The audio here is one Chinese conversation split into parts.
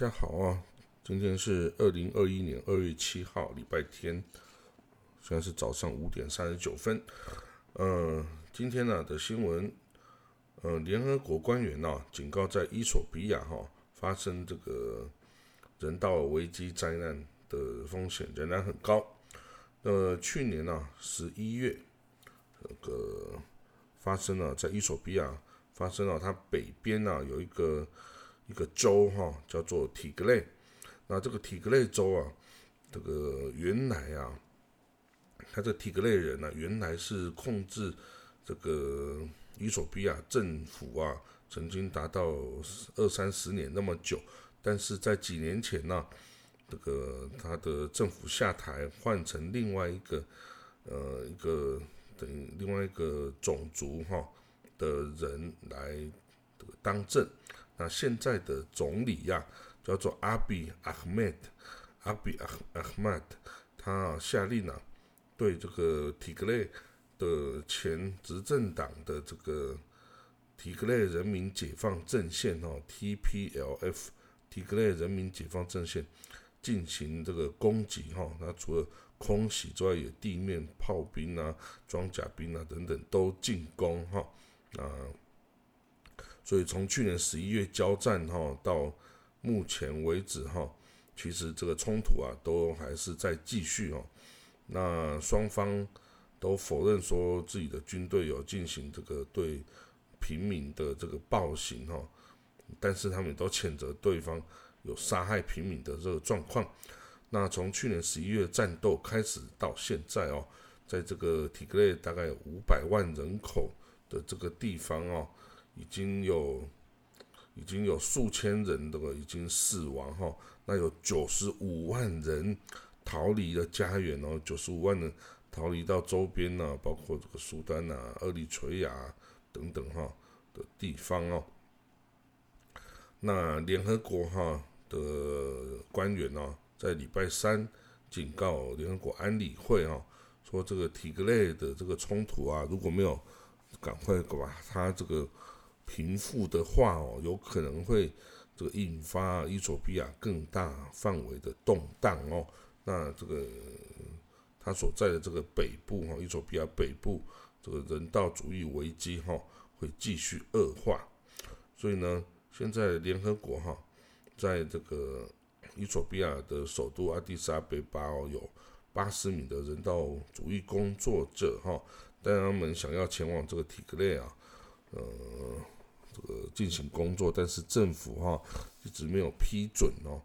大家好啊，今天是二零二一年二月七号，礼拜天，现在是早上五点三十九分。嗯，今天呢的新闻，呃，联合国官员呢警告，在伊索比亚哈发生这个人道危机灾难的风险仍然很高。呃，去年呢十一月，这个发生了在伊索比亚发生了，它北边呢有一个。一个州哈叫做体格类，那这个体格类州啊，这个原来啊，他这体格类人呢，原来是控制这个伊索比亚政府啊，曾经达到二三十年那么久，但是在几年前呢，这个他的政府下台，换成另外一个呃一个等于另外一个种族哈的人来当政。那现在的总理呀，叫做阿比阿赫迈德，阿比阿阿赫迈德，他下令了，对这个提格雷的前执政党的这个提格雷人民解放阵线哦，TPLF，提格雷人民解放阵线进行这个攻击哈。那除了空袭之外，有地面炮兵啊、装甲兵啊等等都进攻哈。啊。所以从去年十一月交战哈到目前为止哈，其实这个冲突啊都还是在继续哦。那双方都否认说自己的军队有进行这个对平民的这个暴行哈，但是他们都谴责对方有杀害平民的这个状况。那从去年十一月战斗开始到现在哦，在这个体格内大概五百万人口的这个地方哦。已经有已经有数千人的已经死亡哈，那有九十五万人逃离了家园哦，九十五万人逃离到周边呢，包括这个苏丹啊、厄立垂亚等等哈的地方哦。那联合国哈的官员呢，在礼拜三警告联合国安理会啊，说这个体格类的这个冲突啊，如果没有赶快把它这个。贫富的话哦，有可能会这个引发伊索比亚更大范围的动荡哦。那这个他所在的这个北部哈，伊索比亚北部这个人道主义危机哈会继续恶化。所以呢，现在联合国哈在这个伊索比亚的首都阿迪萨阿贝巴哦，有八十名的人道主义工作者哈，但他们想要前往这个提格雷啊，呃。这个进行工作，但是政府哈一直没有批准哦。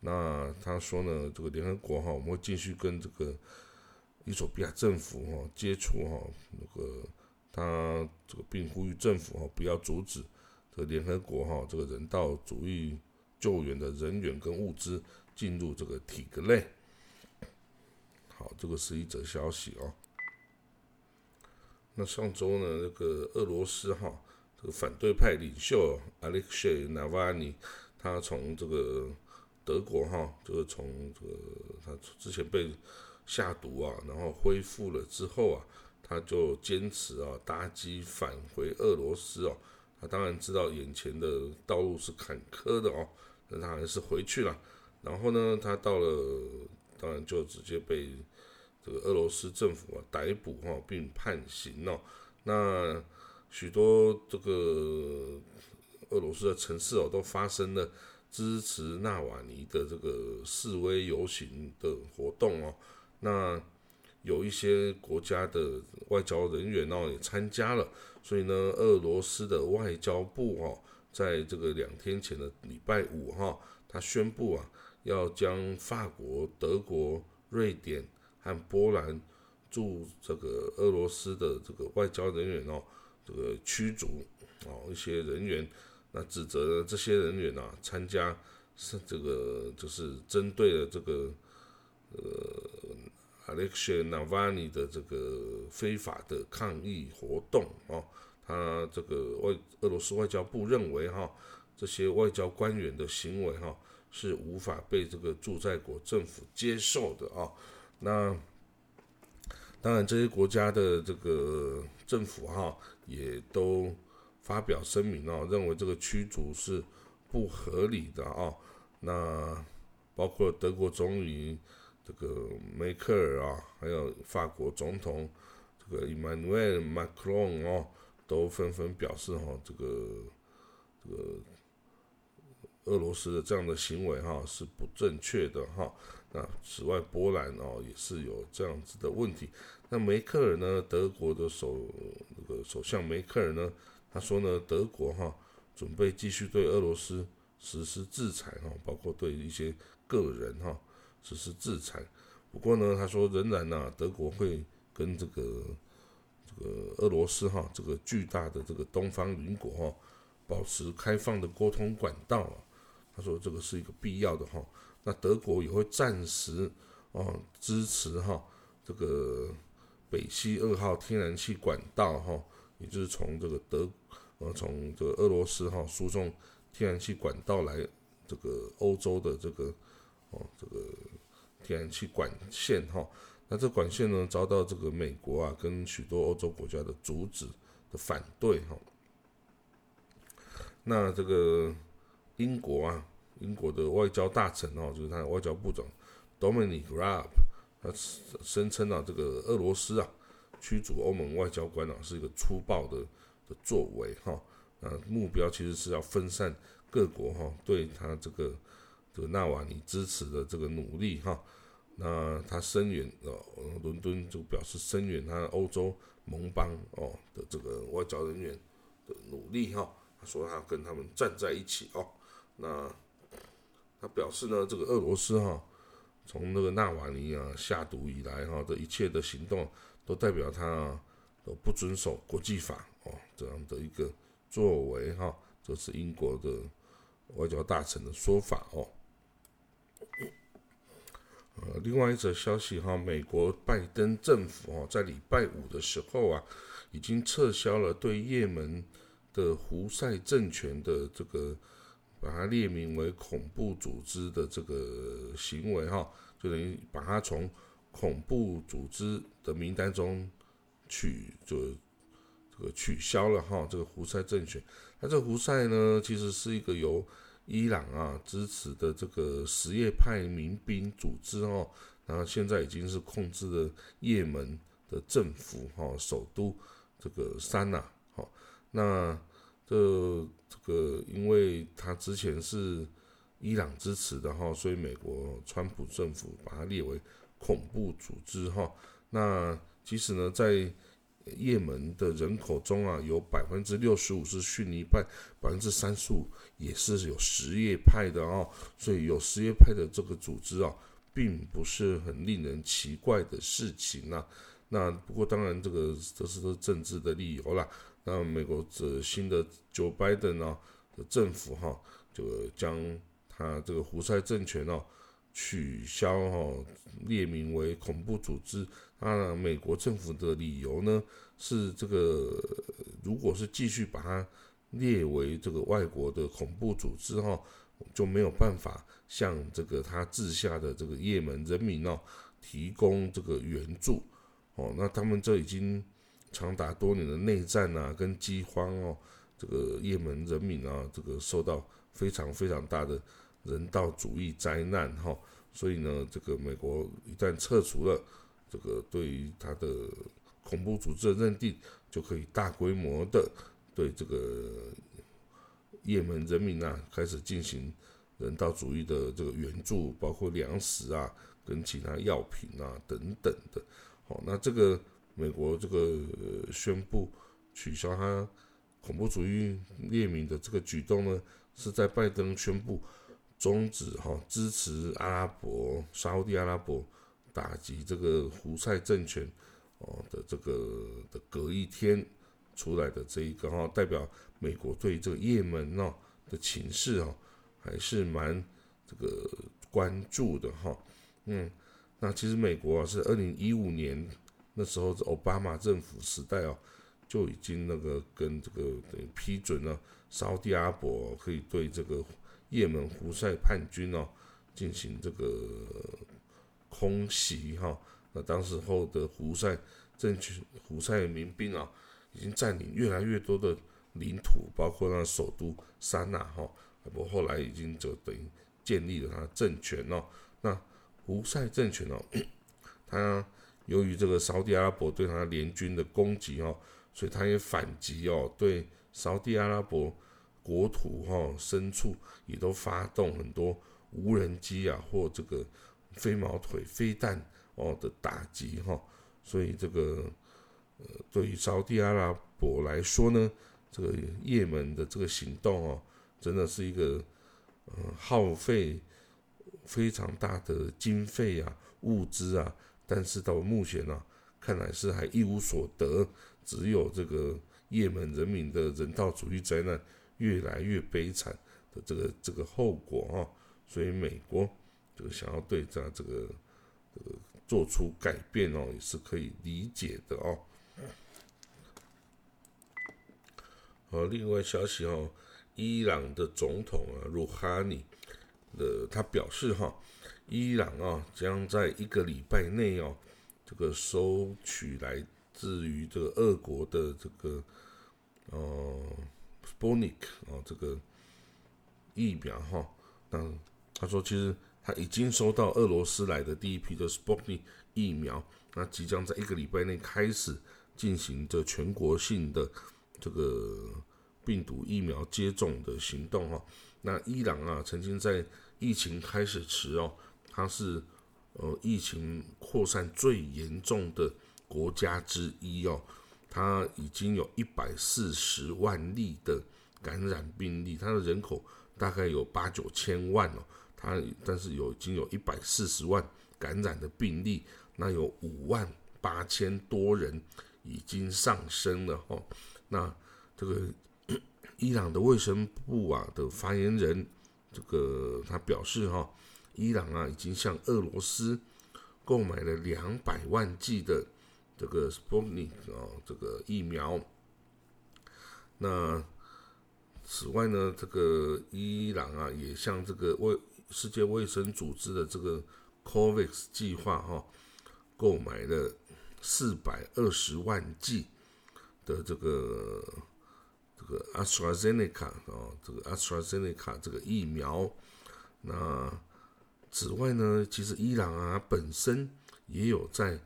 那他说呢，这个联合国哈，我们会继续跟这个伊索比亚政府哈接触哈，那个他这个并呼吁政府哈不要阻止这个联合国哈这个人道主义救援的人员跟物资进入这个体格内。好，这个是一则消息哦。那上周呢，那个俄罗斯哈。这个反对派领袖 Alexei Navalny，他从这个德国哈，就是从这个他之前被下毒啊，然后恢复了之后啊，他就坚持啊搭机返回俄罗斯哦。他当然知道眼前的道路是坎坷的哦，但他还是回去了。然后呢，他到了，当然就直接被这个俄罗斯政府啊逮捕哈，并判刑哦。那许多这个俄罗斯的城市哦，都发生了支持纳瓦尼的这个示威游行的活动哦。那有一些国家的外交人员哦也参加了，所以呢，俄罗斯的外交部哦，在这个两天前的礼拜五哈，他宣布啊，要将法国、德国、瑞典和波兰驻这个俄罗斯的这个外交人员哦。这个驱逐哦一些人员，那指责这些人员啊参加是这个就是针对了这个呃 Alexei Navalny 的这个非法的抗议活动哦，他这个外俄罗斯外交部认为哈这些外交官员的行为哈是无法被这个驻在国政府接受的啊，那。当然，这些国家的这个政府哈也都发表声明哦，认为这个驱逐是不合理的啊。那包括德国总理这个梅克尔啊，还有法国总统这个 Emmanuel Macron 哦，都纷纷表示哈，这个这个俄罗斯的这样的行为哈是不正确的哈。那此外，波兰哦也是有这样子的问题。那梅克尔呢，德国的首那个首相梅克尔呢，他说呢，德国哈准备继续对俄罗斯实施制裁哈，包括对一些个人哈实施制裁。不过呢，他说仍然呢，德国会跟这个这个俄罗斯哈这个巨大的这个东方邻国哈保持开放的沟通管道啊。他说这个是一个必要的哈。那德国也会暂时哦支持哈这个。北溪二号天然气管道，哈，也就是从这个德，呃，从这个俄罗斯哈输送天然气管道来这个欧洲的这个，哦，这个天然气管线，哈，那这管线呢遭到这个美国啊跟许多欧洲国家的阻止的反对，哈。那这个英国啊，英国的外交大臣哦，就是他的外交部长 Dominic Raab。他声称啊，这个俄罗斯啊驱逐欧盟外交官啊是一个粗暴的的作为哈，啊目标其实是要分散各国哈对他这个这个纳瓦尼支持的这个努力哈，那他声援呃伦敦就表示声援他欧洲盟邦哦的这个外交人员的努力哈，他说他跟他们站在一起哦，那他表示呢这个俄罗斯哈。从那个纳瓦尼啊下毒以来哈的一切的行动，都代表他都不遵守国际法哦这样的一个作为哈，这是英国的外交大臣的说法哦。呃，另外一则消息哈，美国拜登政府哦在礼拜五的时候啊，已经撤销了对也门的胡塞政权的这个。把它列名为恐怖组织的这个行为，哈，就等于把它从恐怖组织的名单中取，就这个取消了，哈，这个胡塞政权。那这个胡塞呢，其实是一个由伊朗啊支持的这个什叶派民兵组织，哦，然后现在已经是控制了也门的政府，哈，首都这个山呐，好，那。这这个，因为他之前是伊朗支持的哈，所以美国川普政府把它列为恐怖组织哈。那其实呢，在也门的人口中啊，有百分之六十五是逊尼派，百分之三十五也是有什叶派的哦。所以有什叶派的这个组织啊，并不是很令人奇怪的事情呐。那不过当然，这个这是政治的理由啦。那美国这新的 Joe Biden 呢政府哈，就将他这个胡塞政权哦取消哈，列名为恐怖组织。那美国政府的理由呢是这个，如果是继续把它列为这个外国的恐怖组织哈，就没有办法向这个他治下的这个也门人民哦提供这个援助哦。那他们这已经。长达多年的内战啊，跟饥荒哦，这个也门人民啊，这个受到非常非常大的人道主义灾难哈，所以呢，这个美国一旦撤除了这个对于他的恐怖组织的认定，就可以大规模的对这个也门人民啊开始进行人道主义的这个援助，包括粮食啊，跟其他药品啊等等的。哦，那这个。美国这个宣布取消他恐怖主义列名的这个举动呢，是在拜登宣布终止哈支持阿拉伯沙地阿拉伯打击这个胡塞政权哦的这个的隔一天出来的这一个哈，代表美国对这个也门哦的情势哦还是蛮这个关注的哈，嗯，那其实美国啊是二零一五年。那时候，奥巴马政府时代哦，就已经那个跟这个等于批准了沙特阿伯可以对这个也门胡塞叛军哦进行这个空袭哈。那当时候的胡塞政权、胡塞民兵啊，已经占领越来越多的领土，包括那首都山那哈。不过后来已经就等于建立了他的政权哦。那胡塞政权哦，他由于这个沙地阿拉伯对他联军的攻击哦，所以他也反击哦，对沙地阿拉伯国土哈深处也都发动很多无人机啊或这个飞毛腿飞弹哦的打击哈，所以这个呃对于沙地阿拉伯来说呢，这个也门的这个行动哦，真的是一个呃耗费非常大的经费啊物资啊，但是到目前呢，看来是还一无所得，只有这个也门人民的人道主义灾难越来越悲惨的这个这个后果啊，所以美国这个想要对这这个呃做出改变哦，也是可以理解的哦。好，另外消息哦，伊朗的总统啊，鲁哈尼呃他表示哈，伊朗啊将在一个礼拜内哦，这个收取来自于这个俄国的这个呃 Sputnik 哦这个疫苗哈，那他说其实他已经收到俄罗斯来的第一批的 Sputnik 疫苗，那即将在一个礼拜内开始进行这全国性的。这个病毒疫苗接种的行动哈，那伊朗啊，曾经在疫情开始时哦，它是呃疫情扩散最严重的国家之一哦，它已经有一百四十万例的感染病例，它的人口大概有八九千万哦，它但是有已经有一百四十万感染的病例，那有五万八千多人已经上升了哈。那这个伊朗的卫生部啊的发言人，这个他表示哈，伊朗啊已经向俄罗斯购买了两百万剂的这个 Sputnik 啊这个疫苗。那此外呢，这个伊朗啊也向这个卫世界卫生组织的这个 COVAX 计划哈购买了四百二十万剂。的这个个 AstraZeneca 啊，这个 AstraZeneca 这个疫苗，那此外呢，其实伊朗啊本身也有在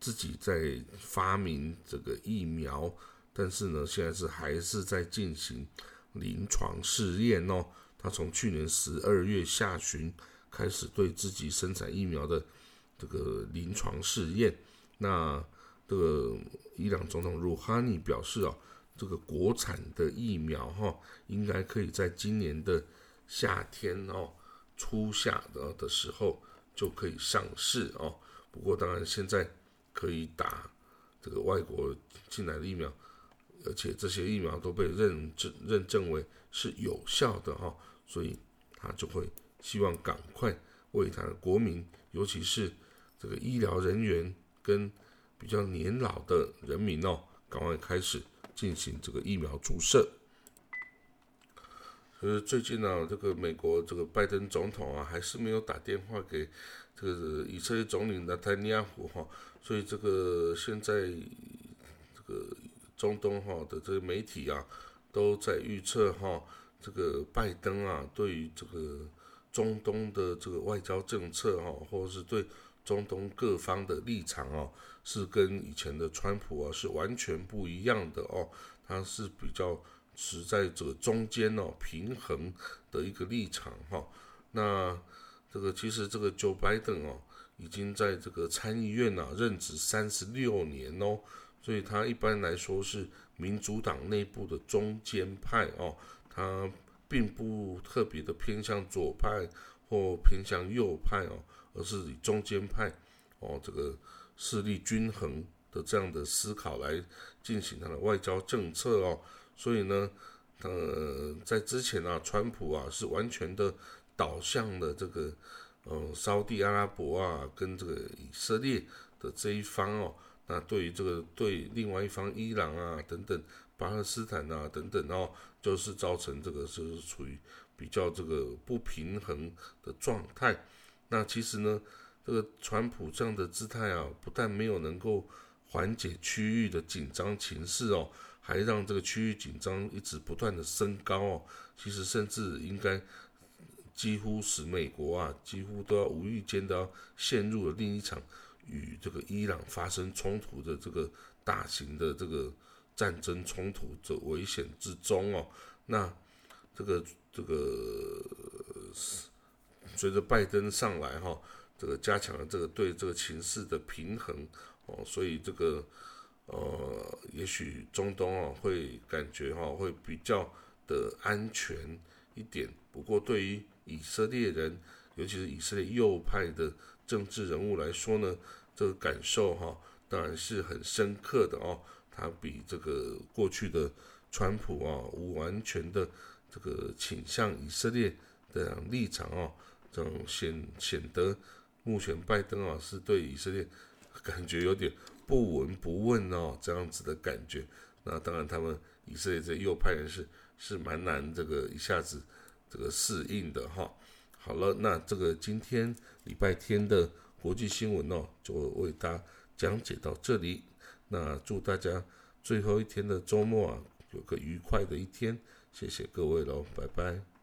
自己在发明这个疫苗，但是呢，现在是还是在进行临床试验哦。他从去年十二月下旬开始对自己生产疫苗的这个临床试验，那。这个伊朗总统鲁哈尼表示啊，这个国产的疫苗哈，应该可以在今年的夏天哦，初夏的的时候就可以上市哦。不过当然现在可以打这个外国进来的疫苗，而且这些疫苗都被认证认证为是有效的哈，所以他就会希望赶快为他的国民，尤其是这个医疗人员跟。比较年老的人民哦，赶快开始进行这个疫苗注射。呃，最近呢，这个美国这个拜登总统啊，还是没有打电话给这个以色列总理纳坦尼亚胡哈，所以这个现在这个中东哈的这个媒体啊，都在预测哈，这个拜登啊，对于这个中东的这个外交政策哈，或者是对中东各方的立场哦。是跟以前的川普啊是完全不一样的哦，他是比较持在这个中间哦平衡的一个立场哈。那这个其实这个 Joe Biden 哦已经在这个参议院呐任职三十六年哦，所以他一般来说是民主党内部的中间派哦，他并不特别的偏向左派或偏向右派哦，而是以中间派哦这个。势力均衡的这样的思考来进行他的外交政策哦，所以呢，呃，在之前啊，川普啊是完全的导向了这个，呃，沙地阿拉伯啊跟这个以色列的这一方哦，那对于这个对另外一方伊朗啊等等巴勒斯坦啊等等哦，就是造成这个是处于比较这个不平衡的状态，那其实呢。这个川普这样的姿态啊，不但没有能够缓解区域的紧张情势哦，还让这个区域紧张一直不断的升高哦。其实甚至应该几乎使美国啊几乎都要无意间的要陷入了另一场与这个伊朗发生冲突的这个大型的这个战争冲突的危险之中哦。那这个这个随着拜登上来哈，这个加强了这个对这个情势的平衡哦，所以这个呃，也许中东啊会感觉哈会比较的安全一点。不过对于以色列人，尤其是以色列右派的政治人物来说呢，这个感受哈当然是很深刻的哦。他比这个过去的川普啊，无完全的这个倾向以色列的立场哦，这种显显得目前拜登啊是对以色列 感觉有点不闻不问哦，这样子的感觉。那当然，他们以色列这右派人士是蛮难这个一下子。这个适应的哈，好了，那这个今天礼拜天的国际新闻哦，就为大家讲解到这里。那祝大家最后一天的周末啊，有个愉快的一天，谢谢各位喽，拜拜。